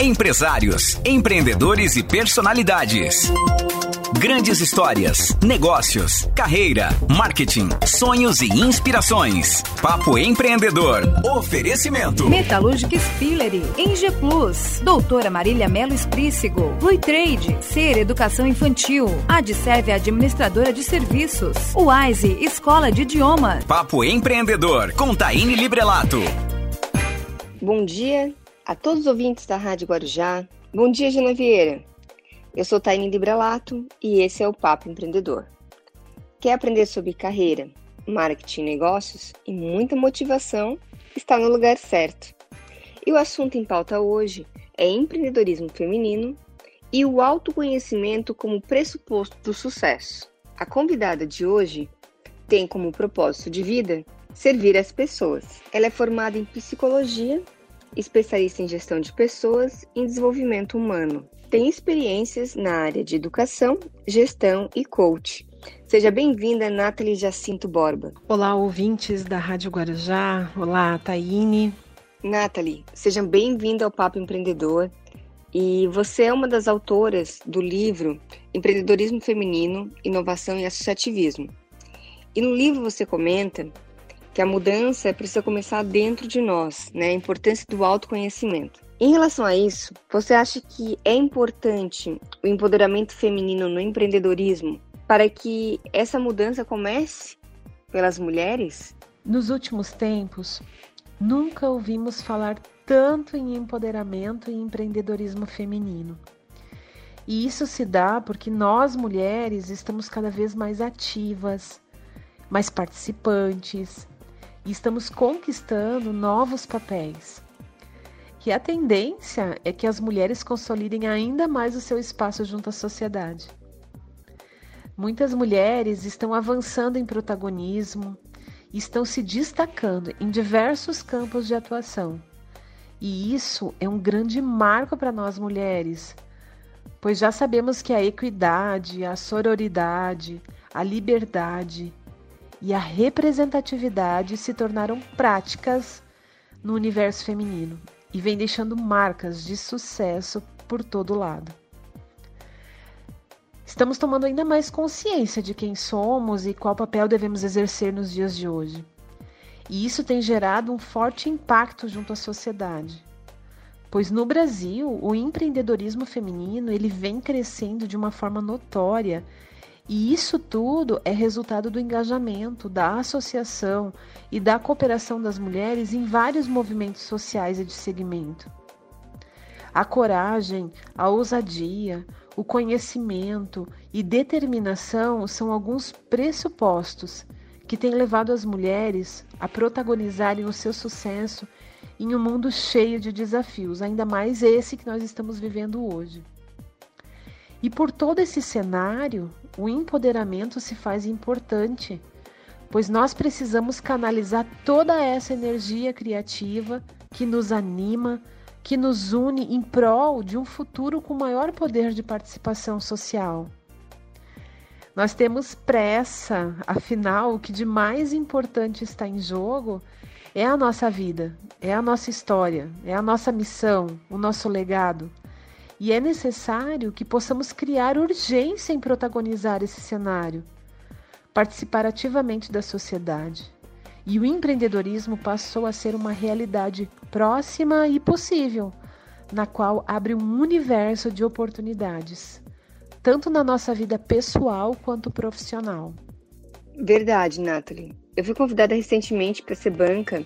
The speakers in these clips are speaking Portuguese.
Empresários, empreendedores e personalidades. Grandes histórias, negócios, carreira, marketing, sonhos e inspirações. Papo Empreendedor. Oferecimento. Metalúrgica Spillery, Eng Plus, Doutora Marília Melo Esprícigo, Rui Trade, Ser Educação Infantil, Adserve Administradora de Serviços, Wise Escola de Idiomas. Papo Empreendedor, com Taine Librelato. Bom dia a todos os ouvintes da Rádio Guarujá. Bom dia, Gina Vieira. Eu sou Taine Librelato e esse é o Papo Empreendedor. Quer aprender sobre carreira, marketing, negócios e muita motivação? Está no lugar certo. E o assunto em pauta hoje é empreendedorismo feminino e o autoconhecimento como pressuposto do sucesso. A convidada de hoje tem como propósito de vida servir as pessoas. Ela é formada em psicologia, especialista em gestão de pessoas e desenvolvimento humano tem experiências na área de educação, gestão e coach. Seja bem-vinda, Nathalie Jacinto Borba. Olá, ouvintes da Rádio Guarujá. Olá, Taine. Nathalie, seja bem-vinda ao Papo Empreendedor. E você é uma das autoras do livro Empreendedorismo Feminino, Inovação e Associativismo. E no livro você comenta que a mudança precisa começar dentro de nós, né? A importância do autoconhecimento. Em relação a isso, você acha que é importante o empoderamento feminino no empreendedorismo para que essa mudança comece pelas mulheres? Nos últimos tempos, nunca ouvimos falar tanto em empoderamento e empreendedorismo feminino. E isso se dá porque nós mulheres estamos cada vez mais ativas, mais participantes e estamos conquistando novos papéis que a tendência é que as mulheres consolidem ainda mais o seu espaço junto à sociedade. Muitas mulheres estão avançando em protagonismo, estão se destacando em diversos campos de atuação. E isso é um grande marco para nós mulheres, pois já sabemos que a equidade, a sororidade, a liberdade e a representatividade se tornaram práticas no universo feminino e vem deixando marcas de sucesso por todo lado. Estamos tomando ainda mais consciência de quem somos e qual papel devemos exercer nos dias de hoje. E isso tem gerado um forte impacto junto à sociedade. Pois no Brasil, o empreendedorismo feminino ele vem crescendo de uma forma notória e isso tudo é resultado do engajamento, da associação e da cooperação das mulheres em vários movimentos sociais e de segmento. A coragem, a ousadia, o conhecimento e determinação são alguns pressupostos que têm levado as mulheres a protagonizarem o seu sucesso em um mundo cheio de desafios, ainda mais esse que nós estamos vivendo hoje. E por todo esse cenário, o empoderamento se faz importante, pois nós precisamos canalizar toda essa energia criativa que nos anima, que nos une em prol de um futuro com maior poder de participação social. Nós temos pressa, afinal, o que de mais importante está em jogo é a nossa vida, é a nossa história, é a nossa missão, o nosso legado. E é necessário que possamos criar urgência em protagonizar esse cenário, participar ativamente da sociedade. E o empreendedorismo passou a ser uma realidade próxima e possível, na qual abre um universo de oportunidades, tanto na nossa vida pessoal quanto profissional. Verdade, Nathalie. Eu fui convidada recentemente para ser banca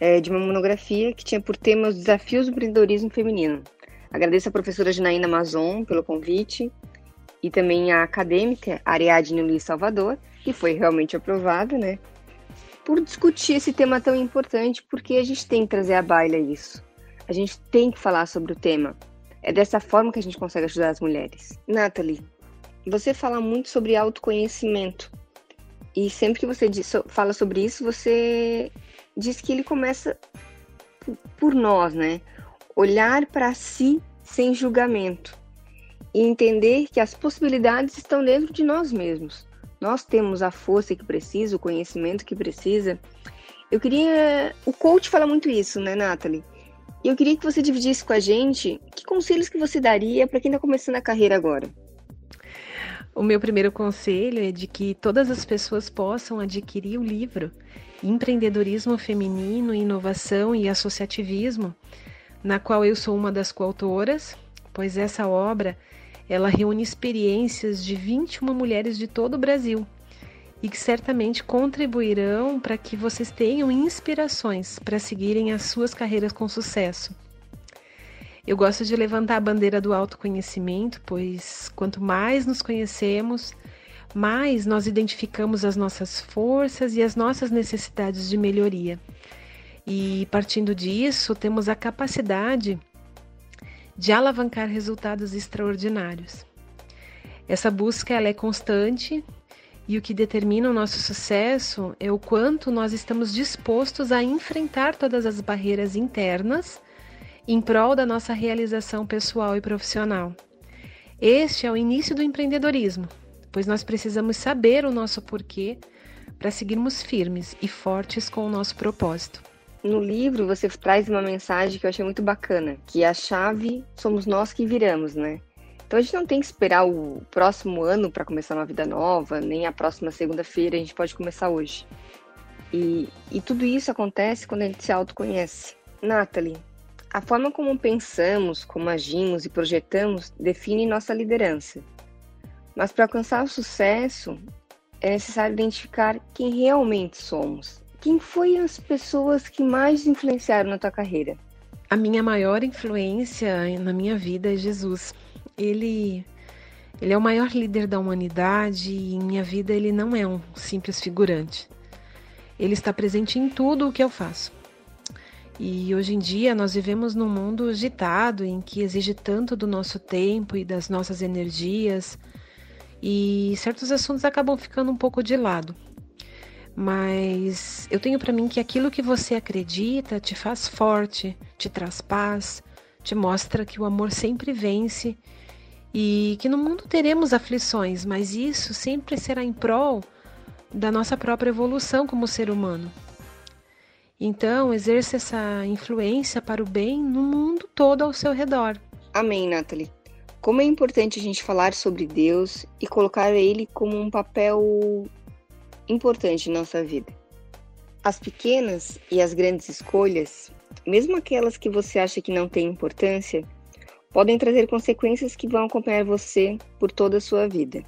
é, de uma monografia que tinha por tema os desafios do empreendedorismo feminino. Agradeço a professora Janaína Mazon pelo convite e também a acadêmica Ariadne Luiz Salvador, que foi realmente aprovada, né? Por discutir esse tema tão importante, porque a gente tem que trazer à baila isso. A gente tem que falar sobre o tema. É dessa forma que a gente consegue ajudar as mulheres. Nathalie, você fala muito sobre autoconhecimento. E sempre que você diz, fala sobre isso, você diz que ele começa por nós, né? olhar para si sem julgamento e entender que as possibilidades estão dentro de nós mesmos. Nós temos a força que precisa, o conhecimento que precisa. Eu queria. O coach fala muito isso, né, Nathalie? E eu queria que você dividisse com a gente que conselhos que você daria para quem está começando a carreira agora. O meu primeiro conselho é de que todas as pessoas possam adquirir o livro Empreendedorismo Feminino, Inovação e Associativismo, na qual eu sou uma das coautoras, pois essa obra ela reúne experiências de 21 mulheres de todo o Brasil e que certamente contribuirão para que vocês tenham inspirações para seguirem as suas carreiras com sucesso. Eu gosto de levantar a bandeira do autoconhecimento, pois quanto mais nos conhecemos, mais nós identificamos as nossas forças e as nossas necessidades de melhoria. E partindo disso, temos a capacidade de alavancar resultados extraordinários. Essa busca ela é constante e o que determina o nosso sucesso é o quanto nós estamos dispostos a enfrentar todas as barreiras internas em prol da nossa realização pessoal e profissional. Este é o início do empreendedorismo, pois nós precisamos saber o nosso porquê para seguirmos firmes e fortes com o nosso propósito. No livro você traz uma mensagem que eu achei muito bacana, que a chave somos nós que viramos, né? Então a gente não tem que esperar o próximo ano para começar uma vida nova, nem a próxima segunda-feira, a gente pode começar hoje. E, e tudo isso acontece quando a gente se autoconhece. Nathalie, a forma como pensamos, como agimos e projetamos define nossa liderança. Mas para alcançar o sucesso, é necessário identificar quem realmente somos. Quem foi as pessoas que mais influenciaram na tua carreira? A minha maior influência na minha vida é Jesus ele ele é o maior líder da humanidade e em minha vida ele não é um simples figurante. Ele está presente em tudo o que eu faço. E hoje em dia nós vivemos num mundo agitado em que exige tanto do nosso tempo e das nossas energias, e certos assuntos acabam ficando um pouco de lado. Mas eu tenho para mim que aquilo que você acredita te faz forte, te traz paz, te mostra que o amor sempre vence e que no mundo teremos aflições, mas isso sempre será em prol da nossa própria evolução como ser humano. Então, exerça essa influência para o bem no mundo todo ao seu redor. Amém, Nathalie. Como é importante a gente falar sobre Deus e colocar Ele como um papel importante em nossa vida. As pequenas e as grandes escolhas, mesmo aquelas que você acha que não têm importância, podem trazer consequências que vão acompanhar você por toda a sua vida.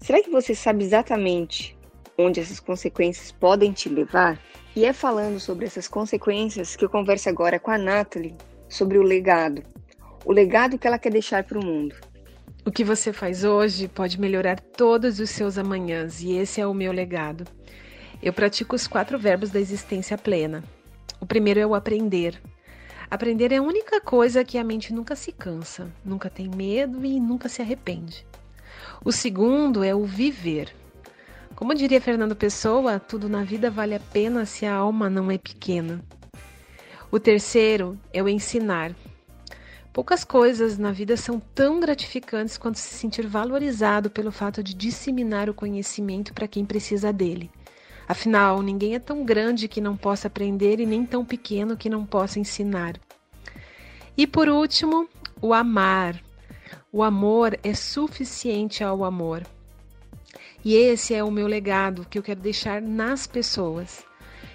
Será que você sabe exatamente onde essas consequências podem te levar? E é falando sobre essas consequências que eu converso agora com a Natalie sobre o legado. O legado que ela quer deixar para o mundo. O que você faz hoje pode melhorar todos os seus amanhãs, e esse é o meu legado. Eu pratico os quatro verbos da existência plena. O primeiro é o aprender, Aprender é a única coisa que a mente nunca se cansa, nunca tem medo e nunca se arrepende. O segundo é o viver. Como diria Fernando Pessoa, tudo na vida vale a pena se a alma não é pequena. O terceiro é o ensinar. Poucas coisas na vida são tão gratificantes quanto se sentir valorizado pelo fato de disseminar o conhecimento para quem precisa dele. Afinal, ninguém é tão grande que não possa aprender e nem tão pequeno que não possa ensinar. E por último, o amar. O amor é suficiente ao amor. E esse é o meu legado que eu quero deixar nas pessoas.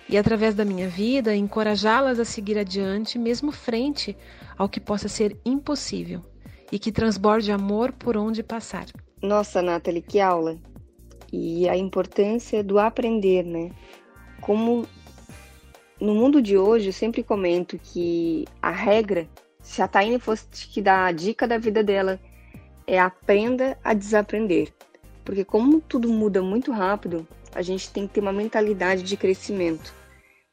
E através da minha vida, encorajá-las a seguir adiante, mesmo frente ao que possa ser impossível e que transborde amor por onde passar. Nossa, Nathalie, que aula! e a importância do aprender, né? Como no mundo de hoje, eu sempre comento que a regra, se a Taine fosse que dar a dica da vida dela, é aprenda a desaprender. Porque como tudo muda muito rápido, a gente tem que ter uma mentalidade de crescimento.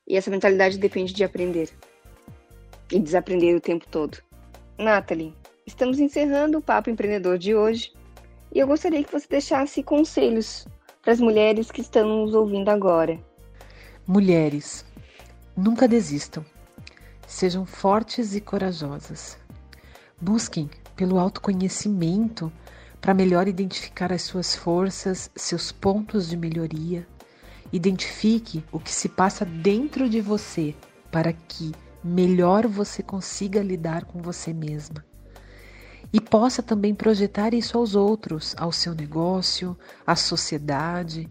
E essa mentalidade depende de aprender. E desaprender o tempo todo. Nathalie, estamos encerrando o Papo Empreendedor de hoje. E eu gostaria que você deixasse conselhos para as mulheres que estão nos ouvindo agora. Mulheres, nunca desistam. Sejam fortes e corajosas. Busquem pelo autoconhecimento para melhor identificar as suas forças, seus pontos de melhoria. Identifique o que se passa dentro de você para que melhor você consiga lidar com você mesma. E possa também projetar isso aos outros, ao seu negócio, à sociedade,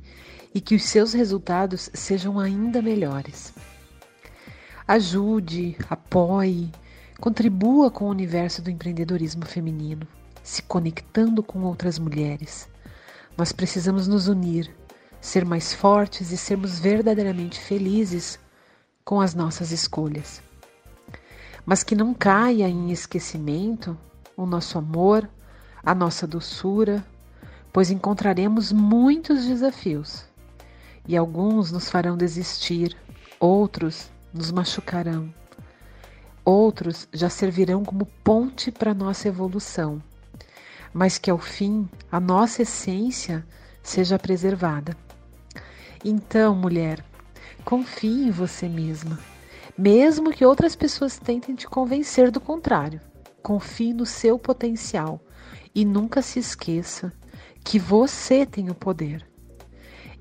e que os seus resultados sejam ainda melhores. Ajude, apoie, contribua com o universo do empreendedorismo feminino, se conectando com outras mulheres. Nós precisamos nos unir, ser mais fortes e sermos verdadeiramente felizes com as nossas escolhas. Mas que não caia em esquecimento o nosso amor, a nossa doçura, pois encontraremos muitos desafios e alguns nos farão desistir, outros nos machucarão, outros já servirão como ponte para nossa evolução, mas que ao fim a nossa essência seja preservada. Então, mulher, confie em você mesma, mesmo que outras pessoas tentem te convencer do contrário. Confie no seu potencial e nunca se esqueça que você tem o poder.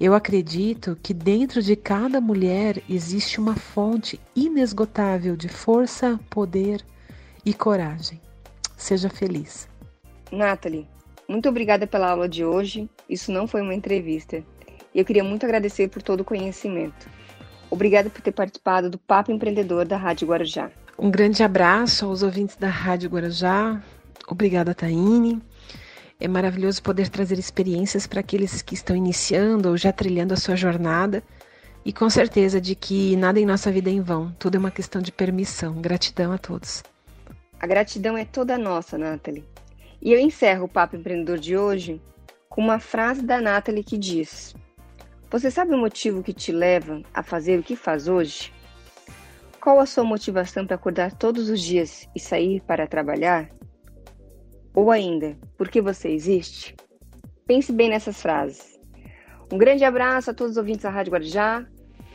Eu acredito que dentro de cada mulher existe uma fonte inesgotável de força, poder e coragem. Seja feliz. Nathalie, muito obrigada pela aula de hoje. Isso não foi uma entrevista. E eu queria muito agradecer por todo o conhecimento. Obrigada por ter participado do Papo Empreendedor da Rádio Guarujá. Um grande abraço aos ouvintes da Rádio Guarujá. Obrigada, Taine. É maravilhoso poder trazer experiências para aqueles que estão iniciando ou já trilhando a sua jornada. E com certeza de que nada em nossa vida é em vão, tudo é uma questão de permissão. Gratidão a todos. A gratidão é toda nossa, Nathalie. E eu encerro o Papo Empreendedor de hoje com uma frase da Nathalie que diz: Você sabe o motivo que te leva a fazer o que faz hoje? Qual a sua motivação para acordar todos os dias e sair para trabalhar? Ou ainda, por que você existe? Pense bem nessas frases. Um grande abraço a todos os ouvintes da Rádio Guarujá.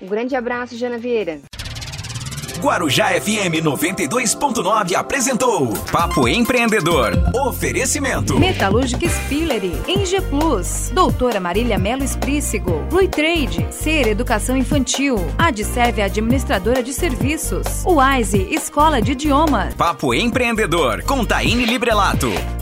Um grande abraço, Jana Vieira. Guarujá FM 92.9 apresentou Papo Empreendedor. Oferecimento. Metalúrgica Spillery, Eng Plus, Doutora Marília Melo Esprícigo, Rui Trade, Ser Educação Infantil, Adserve Administradora de Serviços, Wise Escola de Idiomas. Papo Empreendedor com Taine Librelato.